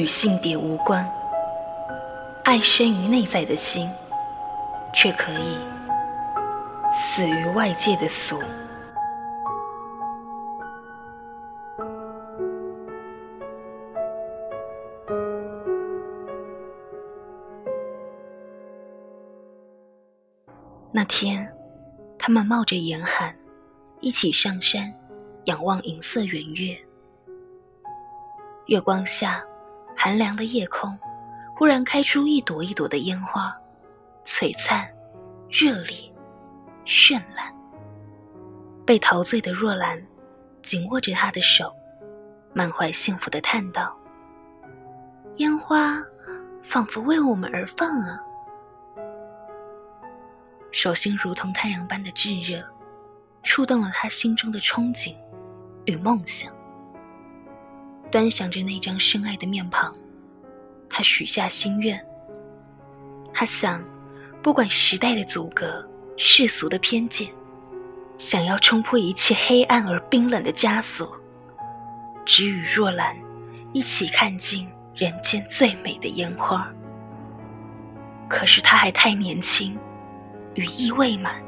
与性别无关，爱生于内在的心，却可以死于外界的俗。那天，他们冒着严寒，一起上山，仰望银色圆月。月光下，寒凉的夜空，忽然开出一朵一朵的烟花，璀璨、热烈、绚烂。被陶醉的若兰，紧握着他的手，满怀幸福的叹道：“烟花，仿佛为我们而放啊！”手心如同太阳般的炙热，触动了他心中的憧憬与梦想。端详着那张深爱的面庞，他许下心愿。他想，不管时代的阻隔、世俗的偏见，想要冲破一切黑暗而冰冷的枷锁，只与若兰一起看尽人间最美的烟花。可是他还太年轻。羽翼未满，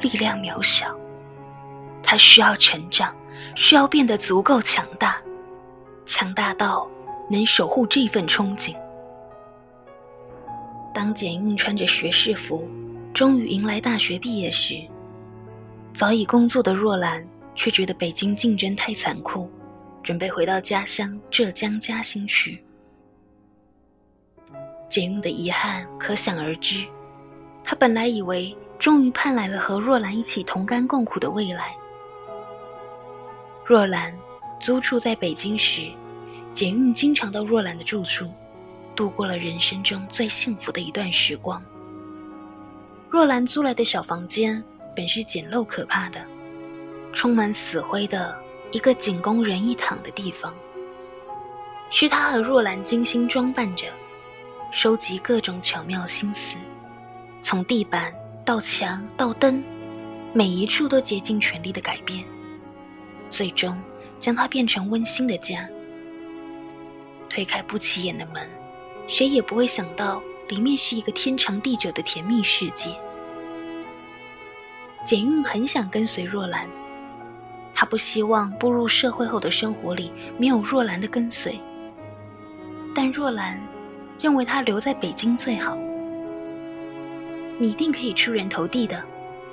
力量渺小，他需要成长，需要变得足够强大，强大到能守护这份憧憬。当简韵穿着学士服，终于迎来大学毕业时，早已工作的若兰却觉得北京竞争太残酷，准备回到家乡浙江嘉兴去。简韵的遗憾可想而知。他本来以为终于盼来了和若兰一起同甘共苦的未来。若兰租住在北京时，简韵经常到若兰的住处，度过了人生中最幸福的一段时光。若兰租来的小房间本是简陋可怕的，充满死灰的一个仅供人一躺的地方，是他和若兰精心装扮着，收集各种巧妙心思。从地板到墙到灯，每一处都竭尽全力的改变，最终将它变成温馨的家。推开不起眼的门，谁也不会想到里面是一个天长地久的甜蜜世界。简韵很想跟随若兰，她不希望步入社会后的生活里没有若兰的跟随，但若兰认为她留在北京最好。你一定可以出人头地的，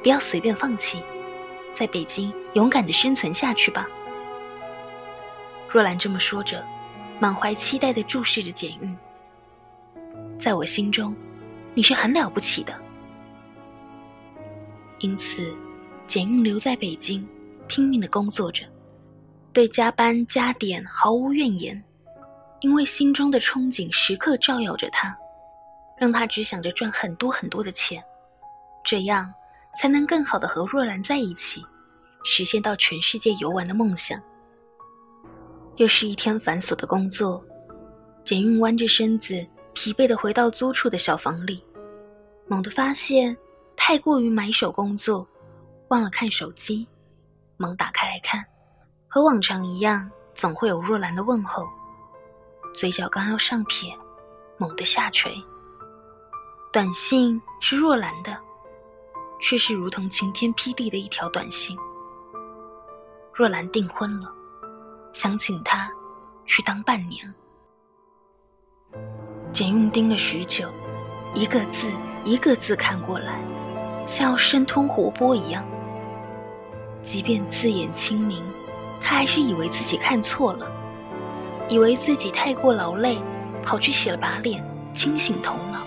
不要随便放弃，在北京勇敢的生存下去吧。若兰这么说着，满怀期待的注视着简韵。在我心中，你是很了不起的。因此，简韵留在北京，拼命的工作着，对加班加点毫无怨言，因为心中的憧憬时刻照耀着他。让他只想着赚很多很多的钱，这样才能更好的和若兰在一起，实现到全世界游玩的梦想。又是一天繁琐的工作，简韵弯着身子，疲惫的回到租处的小房里，猛地发现太过于埋首工作，忘了看手机，忙打开来看，和往常一样，总会有若兰的问候，嘴角刚要上撇，猛地下垂。短信是若兰的，却是如同晴天霹雳的一条短信。若兰订婚了，想请他去当伴娘。简韵盯了许久，一个字一个字看过来，像要生吞活剥一样。即便字眼清明，他还是以为自己看错了，以为自己太过劳累，跑去洗了把脸，清醒头脑。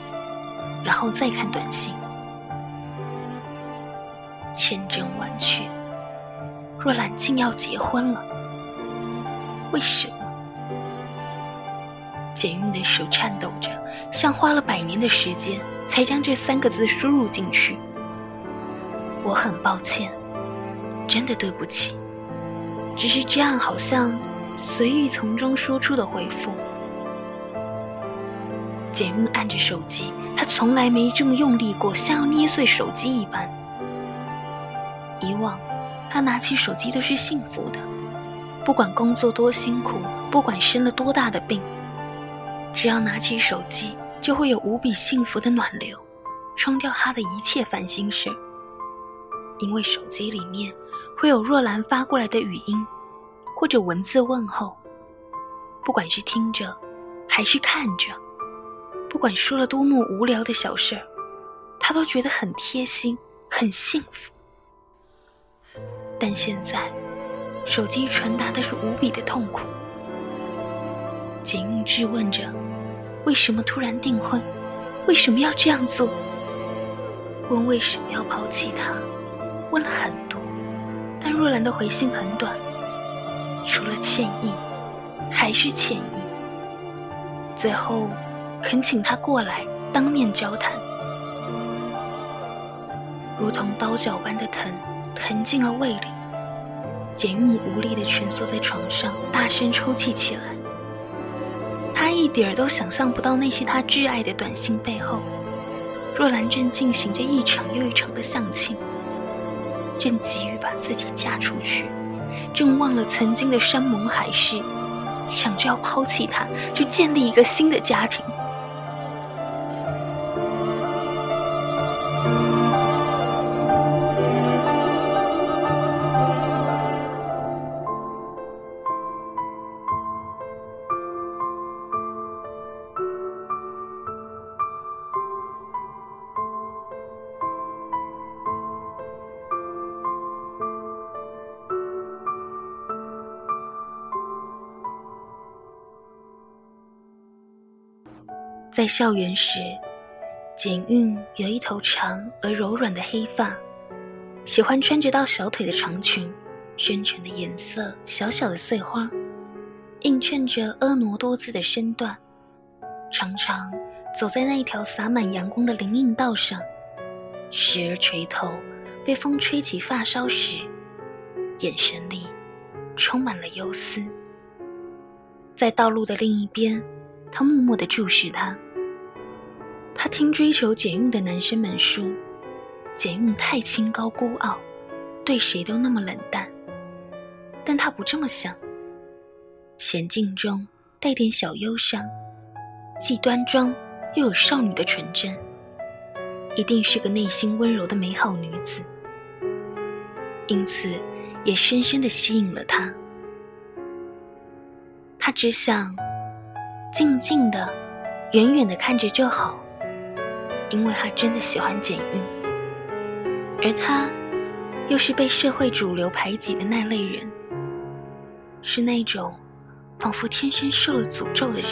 然后再看短信，千真万确，若兰竟要结婚了。为什么？简韵的手颤抖着，像花了百年的时间才将这三个字输入进去。我很抱歉，真的对不起。只是这样，好像随意从中说出的回复。简韵按着手机。她从来没这么用力过，像要捏碎手机一般。以往，他拿起手机都是幸福的，不管工作多辛苦，不管生了多大的病，只要拿起手机，就会有无比幸福的暖流，冲掉他的一切烦心事。因为手机里面会有若兰发过来的语音，或者文字问候。不管是听着，还是看着，不管说了多么无聊的小事儿，他都觉得很贴心，很幸福。但现在，手机传达的是无比的痛苦。简韵质问着：“为什么突然订婚？为什么要这样做？问为什么要抛弃他？问了很多，但若兰的回信很短，除了歉意。”还是歉意，最后恳请他过来当面交谈，如同刀绞般的疼，疼进了胃里。简韵无力地蜷缩在床上，大声抽泣起来。他一点儿都想象不到那些他挚爱的短信背后，若兰正进行着一场又一场的相亲，正急于把自己嫁出去，正忘了曾经的山盟海誓。想着要抛弃他，去建立一个新的家庭。在校园时，简韵有一头长而柔软的黑发，喜欢穿着到小腿的长裙，深沉的颜色，小小的碎花，映衬着婀娜多姿的身段。常常走在那一条洒满阳光的林荫道上，时而垂头，被风吹起发梢时，眼神里充满了忧思。在道路的另一边。他默默地注视他。他听追求简韵的男生们说，简韵太清高孤傲，对谁都那么冷淡。但他不这么想。娴静中带点小忧伤，既端庄又有少女的纯真，一定是个内心温柔的美好女子。因此，也深深地吸引了他。他只想。静静的，远远的看着就好，因为他真的喜欢简韵，而他，又是被社会主流排挤的那类人，是那种仿佛天生受了诅咒的人。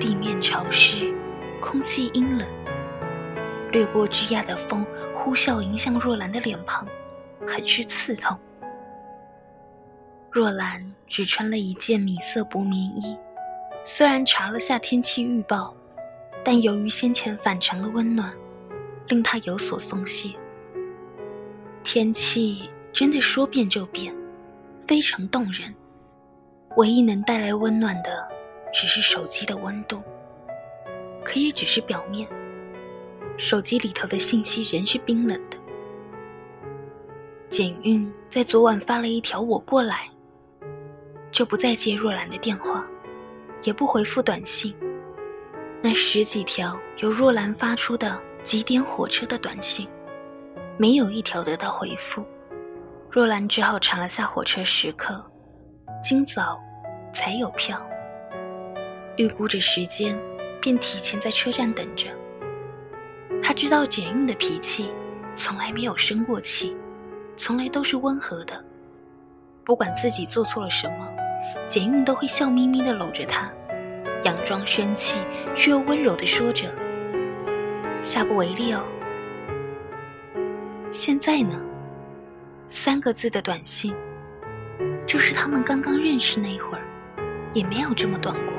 地面潮湿，空气阴冷，掠过枝桠的风呼啸迎向若兰的脸庞，很是刺痛。若兰只穿了一件米色薄棉衣，虽然查了下天气预报，但由于先前反常的温暖，令他有所松懈。天气真的说变就变，非常动人。唯一能带来温暖的，只是手机的温度，可也只是表面。手机里头的信息仍是冰冷的。简韵在昨晚发了一条“我过来”。就不再接若兰的电话，也不回复短信。那十几条由若兰发出的几点火车的短信，没有一条得到回复。若兰只好查了下火车时刻，今早才有票。预估着时间，便提前在车站等着。他知道简韵的脾气，从来没有生过气，从来都是温和的。不管自己做错了什么。简韵都会笑眯眯地搂着他，佯装生气，却又温柔地说着：“下不为例哦。”现在呢？三个字的短信，就是他们刚刚认识那会儿，也没有这么短过。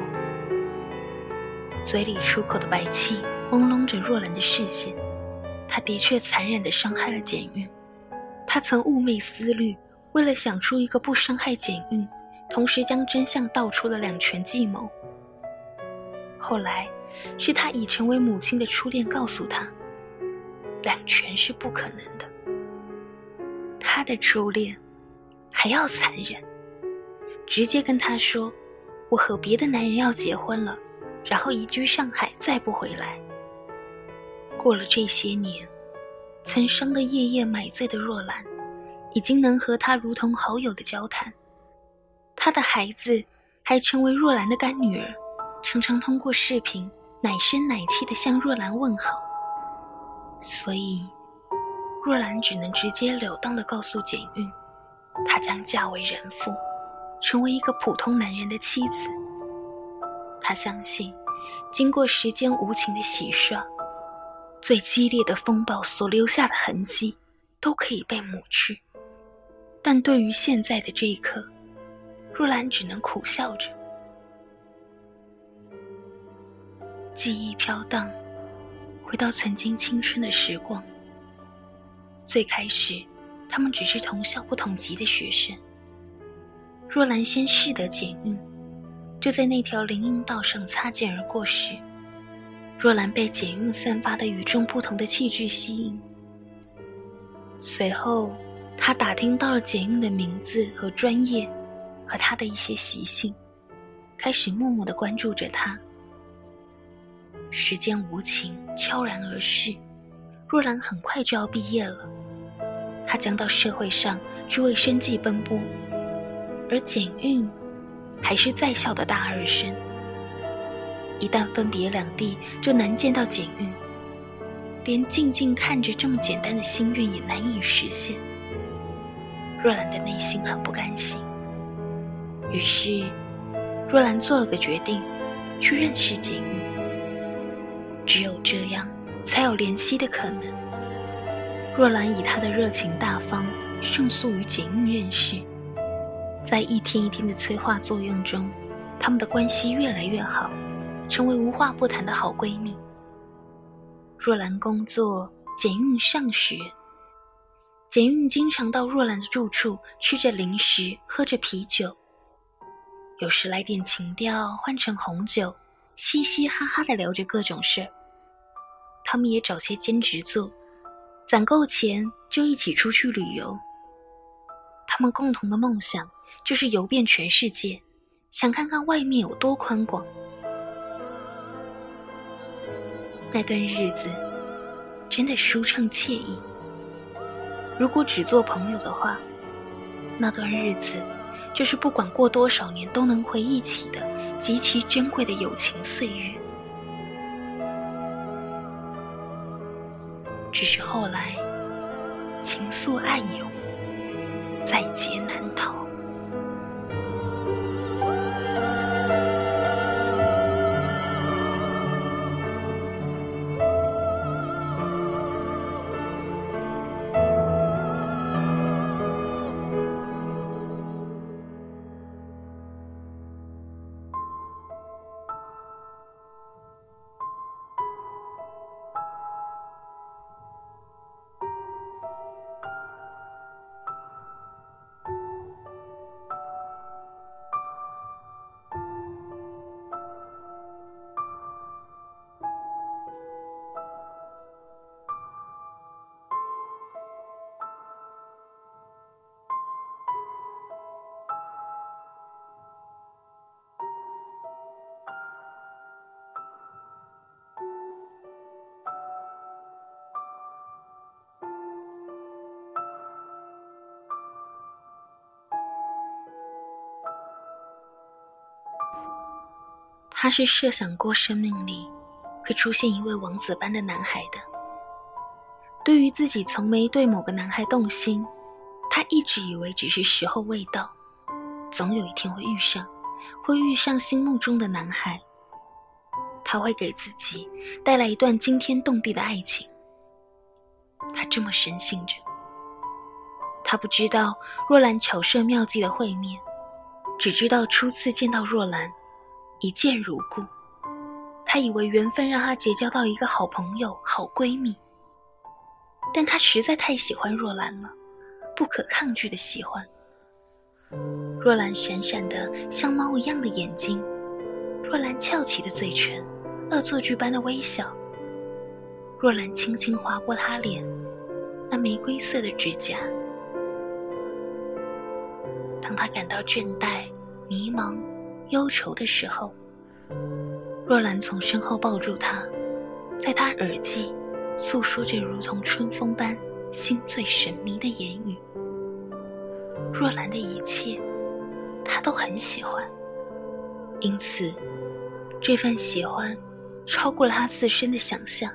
嘴里出口的白气朦胧着若兰的视线，他的确残忍地伤害了简韵。他曾寤寐思虑，为了想出一个不伤害简韵。同时将真相道出了两全计谋。后来，是他已成为母亲的初恋告诉他，两全是不可能的。他的初恋还要残忍，直接跟他说，我和别的男人要结婚了，然后移居上海，再不回来。过了这些年，曾伤得夜夜买醉的若兰，已经能和他如同好友的交谈。他的孩子还成为若兰的干女儿，常常通过视频奶声奶气的向若兰问好。所以，若兰只能直截了当的告诉简韵，她将嫁为人妇，成为一个普通男人的妻子。她相信，经过时间无情的洗刷。最激烈的风暴所留下的痕迹，都可以被抹去。但对于现在的这一刻，若兰只能苦笑着。记忆飘荡，回到曾经青春的时光。最开始，他们只是同校不同级的学生。若兰先识得简韵，就在那条林荫道上擦肩而过时。若兰被简韵散发的与众不同的气质吸引，随后，他打听到了简韵的名字和专业，和她的一些习性，开始默默的关注着她。时间无情，悄然而逝，若兰很快就要毕业了，她将到社会上去为生计奔波，而简韵，还是在校的大二生。一旦分别两地，就难见到简韵，连静静看着这么简单的心愿也难以实现。若兰的内心很不甘心，于是若兰做了个决定，去认识简韵。只有这样，才有联系的可能。若兰以她的热情大方，迅速与简韵认识，在一天一天的催化作用中，他们的关系越来越好。成为无话不谈的好闺蜜。若兰工作，简韵上学。简韵经常到若兰的住处，吃着零食，喝着啤酒。有时来点情调，换成红酒，嘻嘻哈哈的聊着各种事。他们也找些兼职做，攒够钱就一起出去旅游。他们共同的梦想就是游遍全世界，想看看外面有多宽广。那段日子真的舒畅惬意。如果只做朋友的话，那段日子就是不管过多少年都能回忆起的极其珍贵的友情岁月。只是后来情愫暗涌，在劫难逃。他是设想过生命里会出现一位王子般的男孩的。对于自己从没对某个男孩动心，他一直以为只是时候未到，总有一天会遇上，会遇上心目中的男孩。他会给自己带来一段惊天动地的爱情。他这么深信着。他不知道若兰巧设妙计的会面，只知道初次见到若兰。一见如故，他以为缘分让他结交到一个好朋友、好闺蜜，但他实在太喜欢若兰了，不可抗拒的喜欢。若兰闪闪的像猫一样的眼睛，若兰翘起的嘴唇，恶作剧般的微笑。若兰轻轻划过他脸，那玫瑰色的指甲。当他感到倦怠、迷茫。忧愁的时候，若兰从身后抱住他，在他耳际诉说着如同春风般心醉神迷的言语。若兰的一切，他都很喜欢，因此，这份喜欢超过了他自身的想象，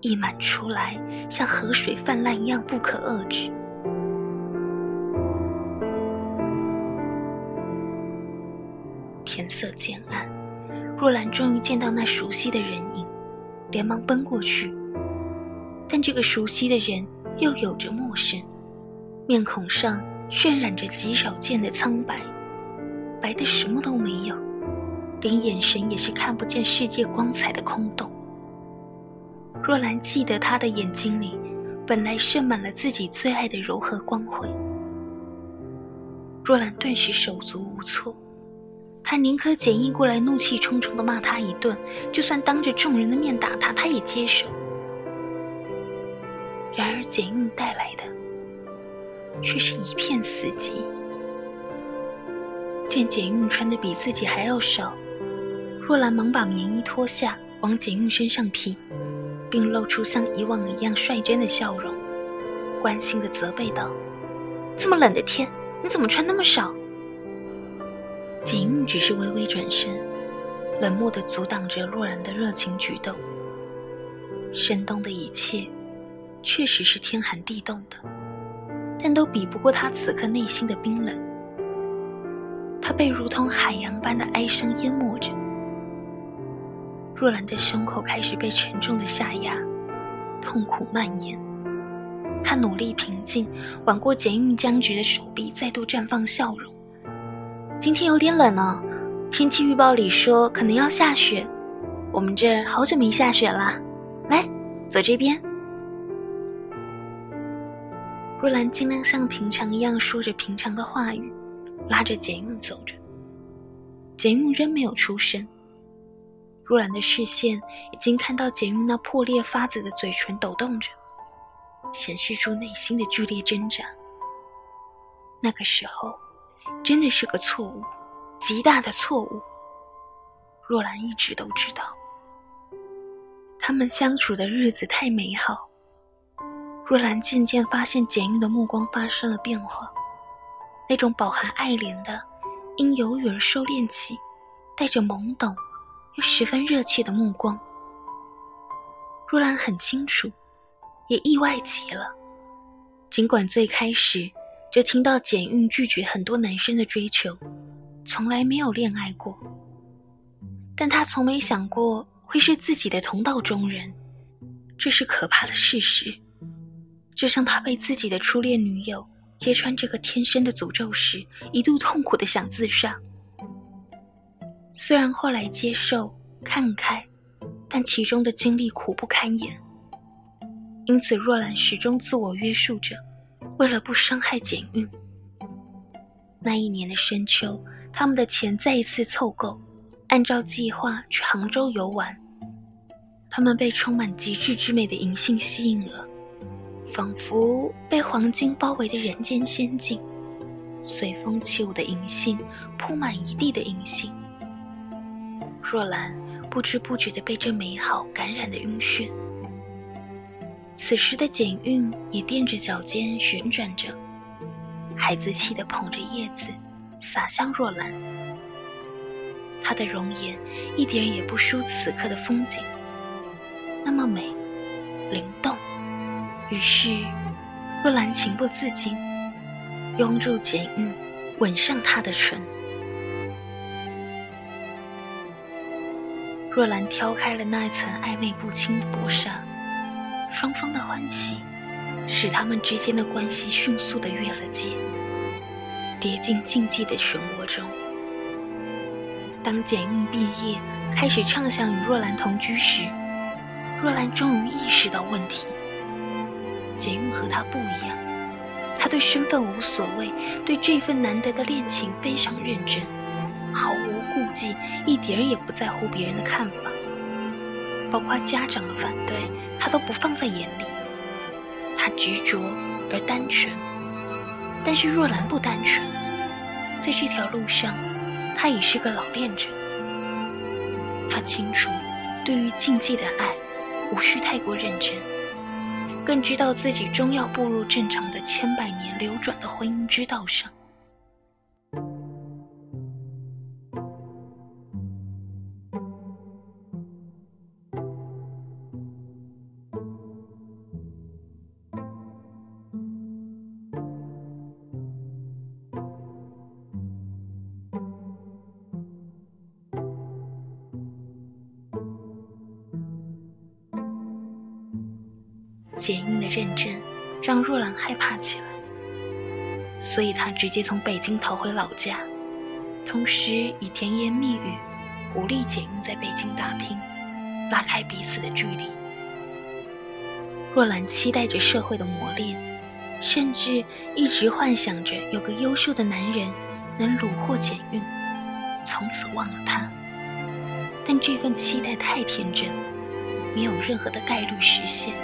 溢满出来，像河水泛滥一样不可遏制。天色渐暗，若兰终于见到那熟悉的人影，连忙奔过去。但这个熟悉的人又有着陌生，面孔上渲染着极少见的苍白，白的什么都没有，连眼神也是看不见世界光彩的空洞。若兰记得他的眼睛里，本来盛满了自己最爱的柔和光辉。若兰顿时手足无措。他宁可简易过来怒气冲冲的骂他一顿，就算当着众人的面打他，他也接受。然而简运带来的，却是一片死寂。见简运穿的比自己还要少，若兰忙把棉衣脱下往简运身上披，并露出像以往一样率真的笑容，关心的责备道：“这么冷的天，你怎么穿那么少？”简韵只是微微转身，冷漠地阻挡着洛然的热情举动。深冬的一切，确实是天寒地冻的，但都比不过他此刻内心的冰冷。他被如同海洋般的哀伤淹没着。若兰的胸口开始被沉重的下压，痛苦蔓延。他努力平静，挽过简韵僵直的手臂，再度绽放笑容。今天有点冷呢，天气预报里说可能要下雪，我们这儿好久没下雪了。来，走这边。若兰尽量像平常一样说着平常的话语，拉着简韵走着。简韵仍没有出声。若兰的视线已经看到简韵那破裂发紫的嘴唇抖动着，显示出内心的剧烈挣扎。那个时候。真的是个错误，极大的错误。若兰一直都知道，他们相处的日子太美好。若兰渐渐发现简玉的目光发生了变化，那种饱含爱怜的，因犹豫而收敛起，带着懵懂又十分热切的目光。若兰很清楚，也意外极了。尽管最开始。就听到简韵拒绝很多男生的追求，从来没有恋爱过。但他从没想过会是自己的同道中人，这是可怕的事实。就像他被自己的初恋女友揭穿这个天生的诅咒时，一度痛苦的想自杀。虽然后来接受看开，但其中的经历苦不堪言。因此，若兰始终自我约束着。为了不伤害简韵，那一年的深秋，他们的钱再一次凑够，按照计划去杭州游玩。他们被充满极致之美的银杏吸引了，仿佛被黄金包围的人间仙境。随风起舞的银杏，铺满一地的银杏。若兰不知不觉地被这美好感染的晕眩。此时的简韵也踮着脚尖旋转着，孩子气地捧着叶子，洒向若兰。她的容颜一点也不输此刻的风景，那么美，灵动。于是，若兰情不自禁，拥住简韵，吻上她的唇。若兰挑开了那一层暧昧不清的薄纱。双方的欢喜，使他们之间的关系迅速的越了界，跌进禁忌的漩涡中。当简韵毕业，开始畅想与若兰同居时，若兰终于意识到问题。简韵和他不一样，他对身份无所谓，对这份难得的恋情非常认真，毫无顾忌，一点也不在乎别人的看法。包括家长的反对，他都不放在眼里。他执着而单纯，但是若兰不单纯。在这条路上，他已是个老练者。他清楚，对于禁忌的爱，无需太过认真，更知道自己终要步入正常的千百年流转的婚姻之道上。害怕起来，所以他直接从北京逃回老家，同时以甜言蜜语鼓励简韵在北京打拼，拉开彼此的距离。若兰期待着社会的磨练，甚至一直幻想着有个优秀的男人能虏获简韵，从此忘了他。但这份期待太天真，没有任何的概率实现。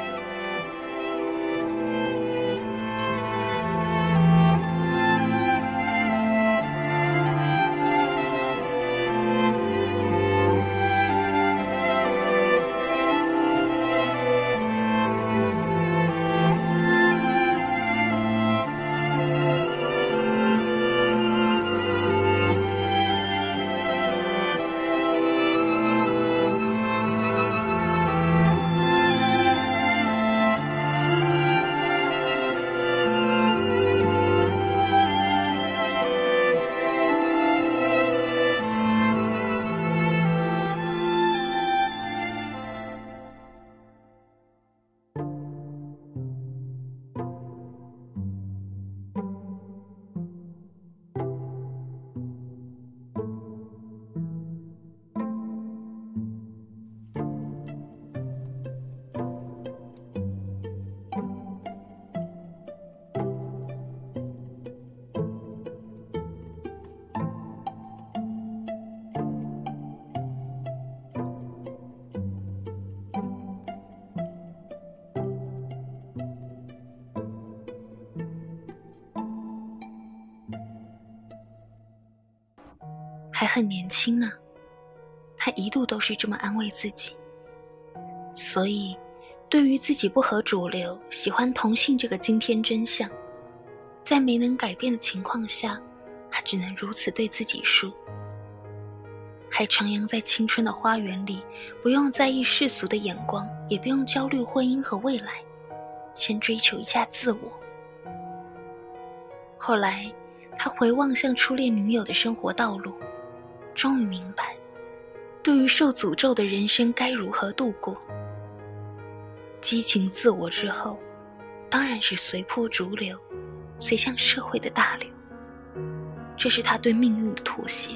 很年轻呢，他一度都是这么安慰自己。所以，对于自己不合主流、喜欢同性这个惊天真相，在没能改变的情况下，他只能如此对自己说。还徜徉在青春的花园里，不用在意世俗的眼光，也不用焦虑婚姻和未来，先追求一下自我。后来，他回望向初恋女友的生活道路。终于明白，对于受诅咒的人生该如何度过。激情自我之后，当然是随波逐流，随向社会的大流。这是他对命运的妥协。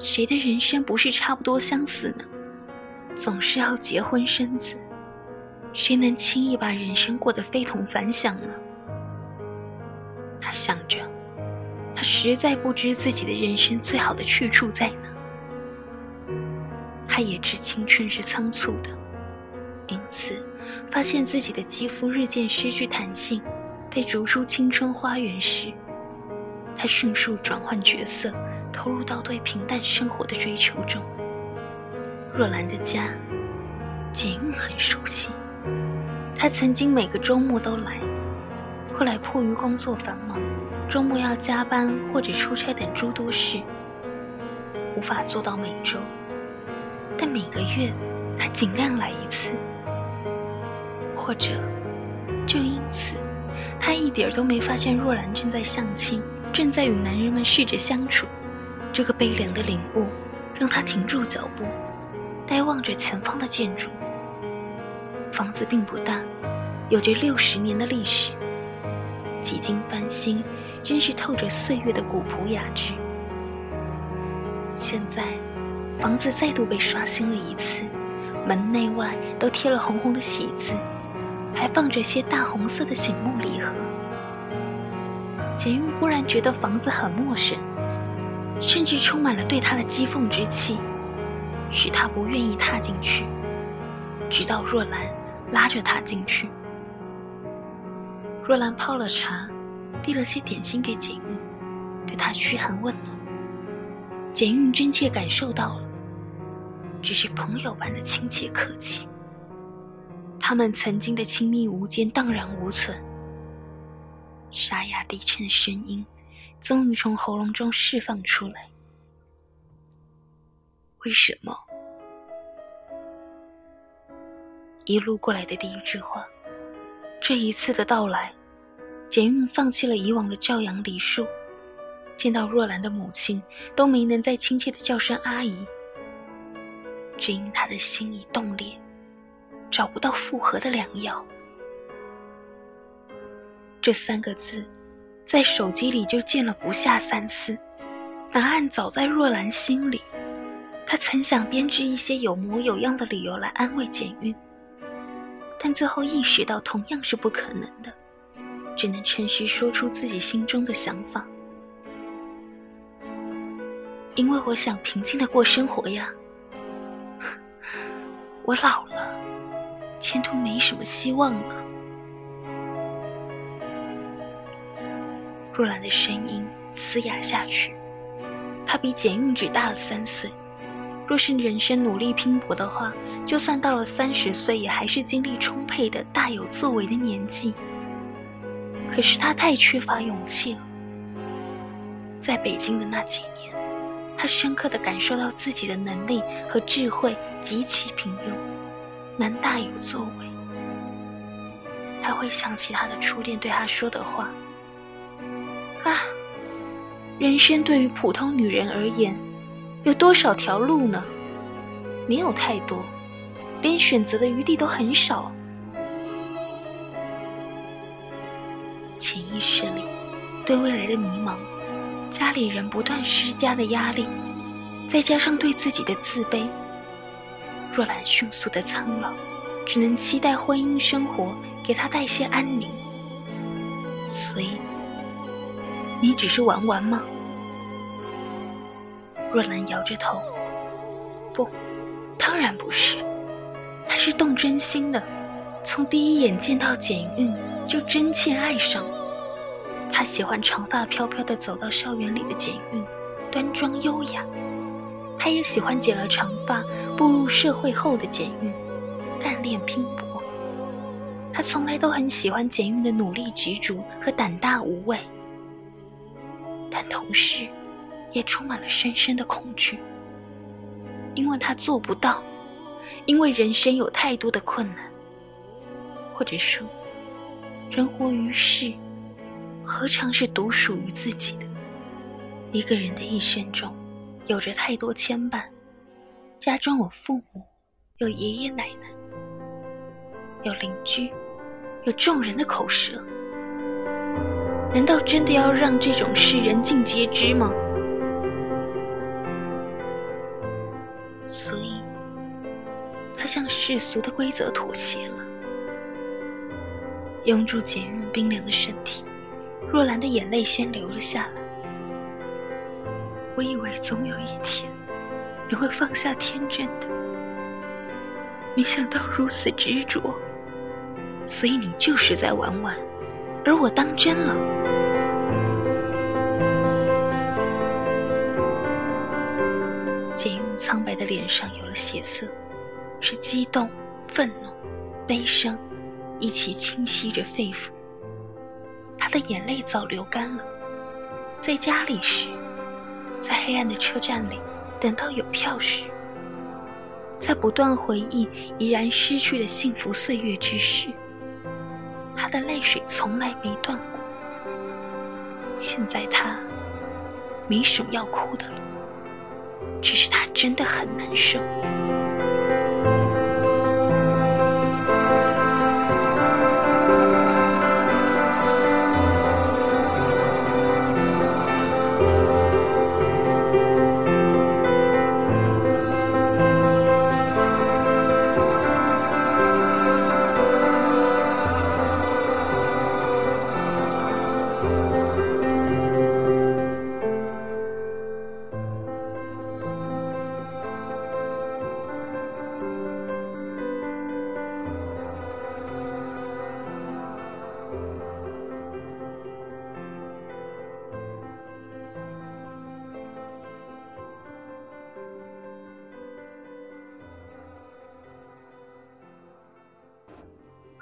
谁的人生不是差不多相似呢？总是要结婚生子，谁能轻易把人生过得非同凡响呢？他想着。实在不知自己的人生最好的去处在哪。他也知青春是仓促的，因此发现自己的肌肤日渐失去弹性，被逐出青春花园时，他迅速转换角色，投入到对平淡生活的追求中。若兰的家，简韵很熟悉，他曾经每个周末都来，后来迫于工作繁忙。周末要加班或者出差等诸多事，无法做到每周，但每个月他尽量来一次。或者，就因此，他一点都没发现若兰正在相亲，正在与男人们试着相处。这个悲凉的领悟，让他停住脚步，呆望着前方的建筑。房子并不大，有着六十年的历史，几经翻新。仍是透着岁月的古朴雅致。现在，房子再度被刷新了一次，门内外都贴了红红的喜字，还放着些大红色的醒目礼盒。简韵忽然觉得房子很陌生，甚至充满了对他的讥讽之气，使他不愿意踏进去。直到若兰拉着他进去，若兰泡了茶。递了些点心给简玉，对他嘘寒问暖。简韵真切感受到了，只是朋友般的亲切客气。他们曾经的亲密无间荡然无存，沙哑低沉的声音终于从喉咙中释放出来。为什么？一路过来的第一句话，这一次的到来，简韵放弃了以往的教养礼数，见到若兰的母亲都没能再亲切的叫声阿姨，只因她的心已冻裂，找不到复合的良药。这三个字，在手机里就见了不下三次，答案早在若兰心里。她曾想编织一些有模有样的理由来安慰简韵。但最后意识到同样是不可能的，只能诚实说出自己心中的想法。因为我想平静的过生活呀。我老了，前途没什么希望了。若兰的声音嘶哑下去，她比简韵只大了三岁。若是人生努力拼搏的话，就算到了三十岁，也还是精力充沛的、大有作为的年纪。可是他太缺乏勇气了。在北京的那几年，他深刻的感受到自己的能力和智慧极其平庸，难大有作为。他会想起他的初恋对他说的话：“啊，人生对于普通女人而言。”有多少条路呢？没有太多，连选择的余地都很少。潜意识里对未来的迷茫，家里人不断施加的压力，再加上对自己的自卑，若兰迅速的苍老，只能期待婚姻生活给她带些安宁。所以，你只是玩玩吗？若兰摇着头，不，当然不是，他是动真心的，从第一眼见到简韵就真切爱上。他喜欢长发飘飘的走到校园里的简韵，端庄优雅；他也喜欢剪了长发步入社会后的简韵，干练拼搏。他从来都很喜欢简韵的努力执着和胆大无畏，但同时。也充满了深深的恐惧，因为他做不到，因为人生有太多的困难，或者说，人活于世，何尝是独属于自己的？一个人的一生中，有着太多牵绊，家中有父母，有爷爷奶奶，有邻居，有众人的口舌，难道真的要让这种事人尽皆知吗？所以，他向世俗的规则妥协了。拥住简韵冰凉的身体，若兰的眼泪先流了下来。我以为总有一天，你会放下天真的，没想到如此执着。所以你就是在玩玩，而我当真了。苍白的脸上有了血色，是激动、愤怒、悲伤，一起侵袭着肺腑。他的眼泪早流干了。在家里时，在黑暗的车站里等到有票时，在不断回忆已然失去的幸福岁月之时，他的泪水从来没断过。现在他没什么要哭的了。只是他真的很难受。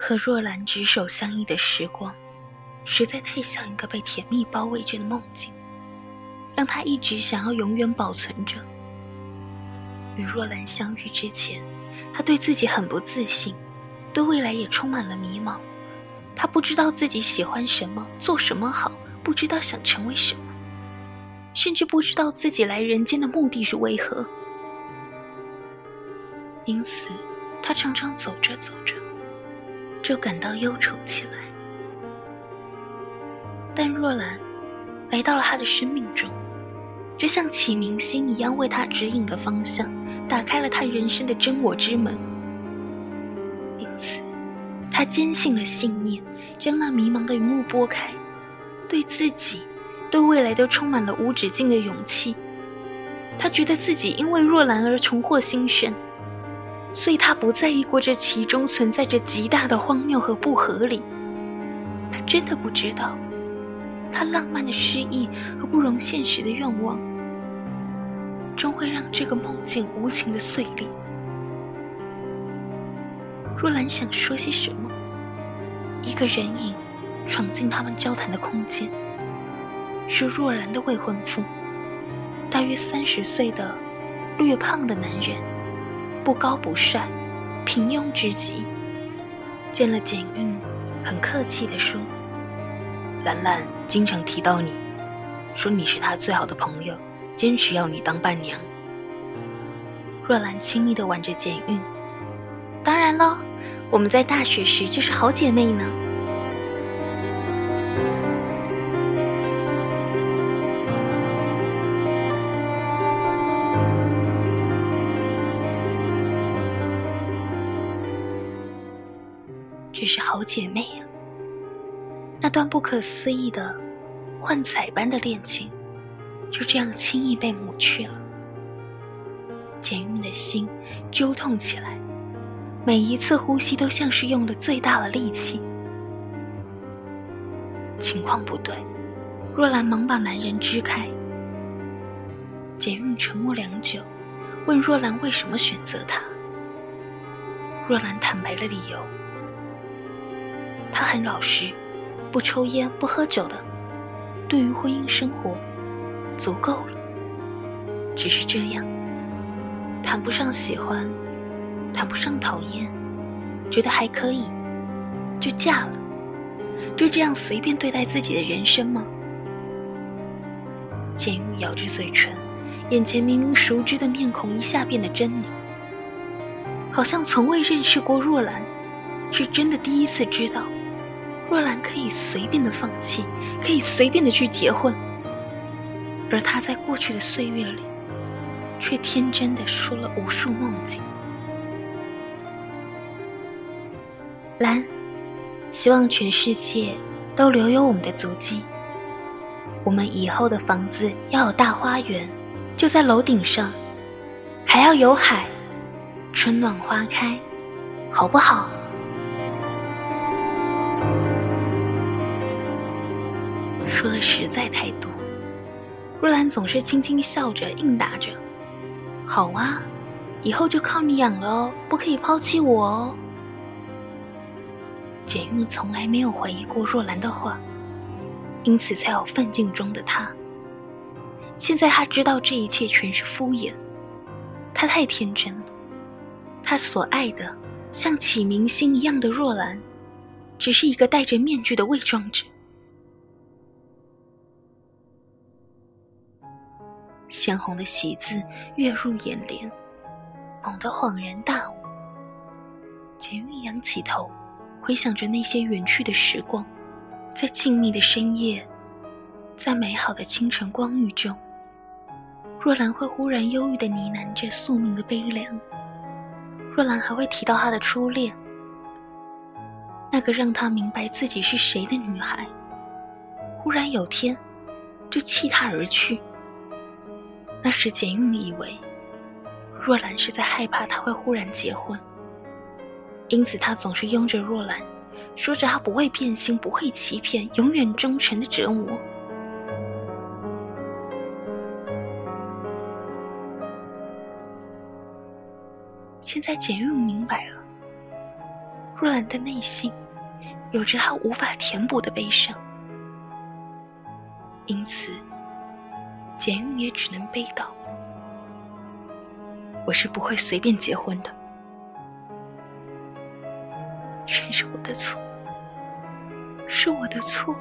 和若兰执手相依的时光，实在太像一个被甜蜜包围着的梦境，让他一直想要永远保存着。与若兰相遇之前，他对自己很不自信，对未来也充满了迷茫。他不知道自己喜欢什么，做什么好，不知道想成为什么，甚至不知道自己来人间的目的是为何。因此，他常常走着走着，就感到忧愁起来。但若兰来到了他的生命中，就像启明星一样，为他指引了方向，打开了他人生的真我之门。因此。他坚信了信念，将那迷茫的云雾拨开，对自己、对未来都充满了无止境的勇气。他觉得自己因为若兰而重获新生，所以他不在意过这其中存在着极大的荒谬和不合理。他真的不知道，他浪漫的诗意和不容现实的愿望，终会让这个梦境无情的碎裂。若兰想说些什么，一个人影闯进他们交谈的空间，是若兰的未婚夫，大约三十岁的略胖的男人，不高不帅，平庸之极。见了简韵，很客气地说：“兰兰经常提到你，说你是她最好的朋友，坚持要你当伴娘。”若兰轻易的挽着简韵：“当然了。”我们在大学时就是好姐妹呢。好姐妹呀，那段不可思议的、幻彩般的恋情，就这样轻易被抹去了。简韵的心揪痛起来。每一次呼吸都像是用了最大的力气。情况不对，若兰忙把男人支开。简韵沉默良久，问若兰为什么选择他。若兰坦白了理由：他很老实，不抽烟不喝酒的，对于婚姻生活足够了。只是这样，谈不上喜欢。谈不上讨厌，觉得还可以，就嫁了，就这样随便对待自己的人生吗？简玉咬着嘴唇，眼前明明熟知的面孔一下变得狰狞，好像从未认识过若兰，是真的第一次知道，若兰可以随便的放弃，可以随便的去结婚，而他在过去的岁月里，却天真的说了无数梦境。兰，希望全世界都留有我们的足迹。我们以后的房子要有大花园，就在楼顶上，还要有海，春暖花开，好不好？说的实在太多，若兰总是轻轻笑着应答着：“好啊，以后就靠你养了哦，不可以抛弃我哦。”简玉从来没有怀疑过若兰的话，因此才有奋进中的他。现在他知道这一切全是敷衍，他太天真了。他所爱的像启明星一样的若兰，只是一个戴着面具的伪装者。鲜红的喜字跃入眼帘，猛地恍然大悟。简韵仰起头。回想着那些远去的时光，在静谧的深夜，在美好的清晨光晕中，若兰会忽然忧郁的呢喃着宿命的悲凉。若兰还会提到她的初恋，那个让她明白自己是谁的女孩，忽然有天就弃她而去。那时简韵以为，若兰是在害怕他会忽然结婚。因此，他总是拥着若兰，说着他不会变心、不会欺骗、永远忠诚的折磨。现在简韵明白了，若兰的内心有着她无法填补的悲伤，因此简韵也只能悲悼：“我是不会随便结婚的，全是我的错，是我的错。”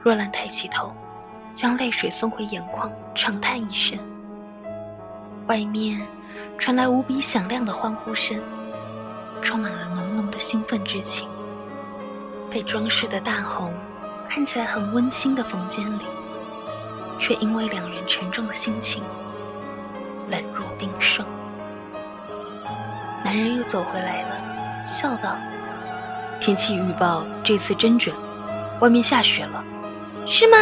若兰抬起头，将泪水送回眼眶，长叹一声。外面传来无比响亮的欢呼声，充满了浓浓的兴奋之情。被装饰的大红，看起来很温馨的房间里，却因为两人沉重的心情，冷若冰霜。男人又走回来了，笑道：“天气预报这次真准，外面下雪了。”是吗？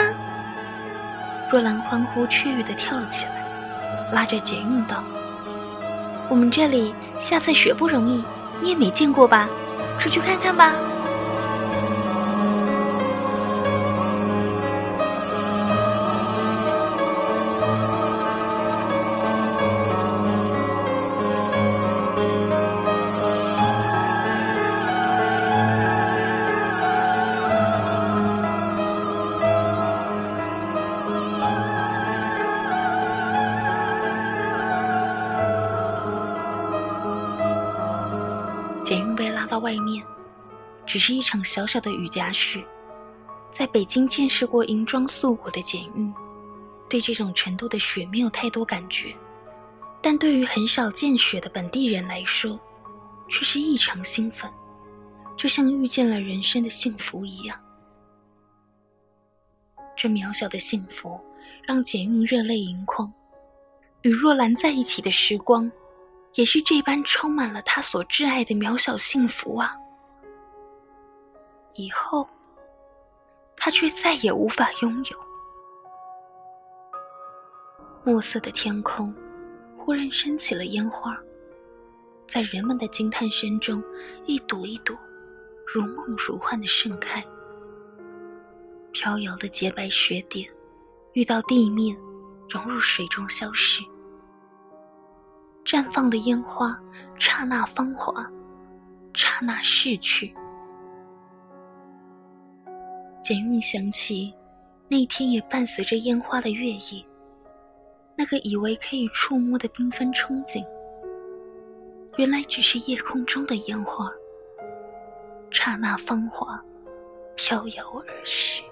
若兰欢呼雀跃的跳了起来，拉着简韵道：“我们这里下次雪不容易，你也没见过吧？出去看看吧。”外面，只是一场小小的雨夹雪。在北京见识过银装素裹的简韵，对这种程度的雪没有太多感觉，但对于很少见雪的本地人来说，却是异常兴奋，就像遇见了人生的幸福一样。这渺小的幸福让简韵热泪盈眶，与若兰在一起的时光。也是这般充满了他所挚爱的渺小幸福啊！以后，他却再也无法拥有。墨色的天空忽然升起了烟花，在人们的惊叹声中，一朵一朵如梦如幻的盛开。飘摇的洁白雪点遇到地面，融入水中消失。绽放的烟花，刹那芳华，刹那逝去。简韵想起，那天也伴随着烟花的月夜，那个以为可以触摸的缤纷憧憬，原来只是夜空中的烟花，刹那芳华，飘摇而逝。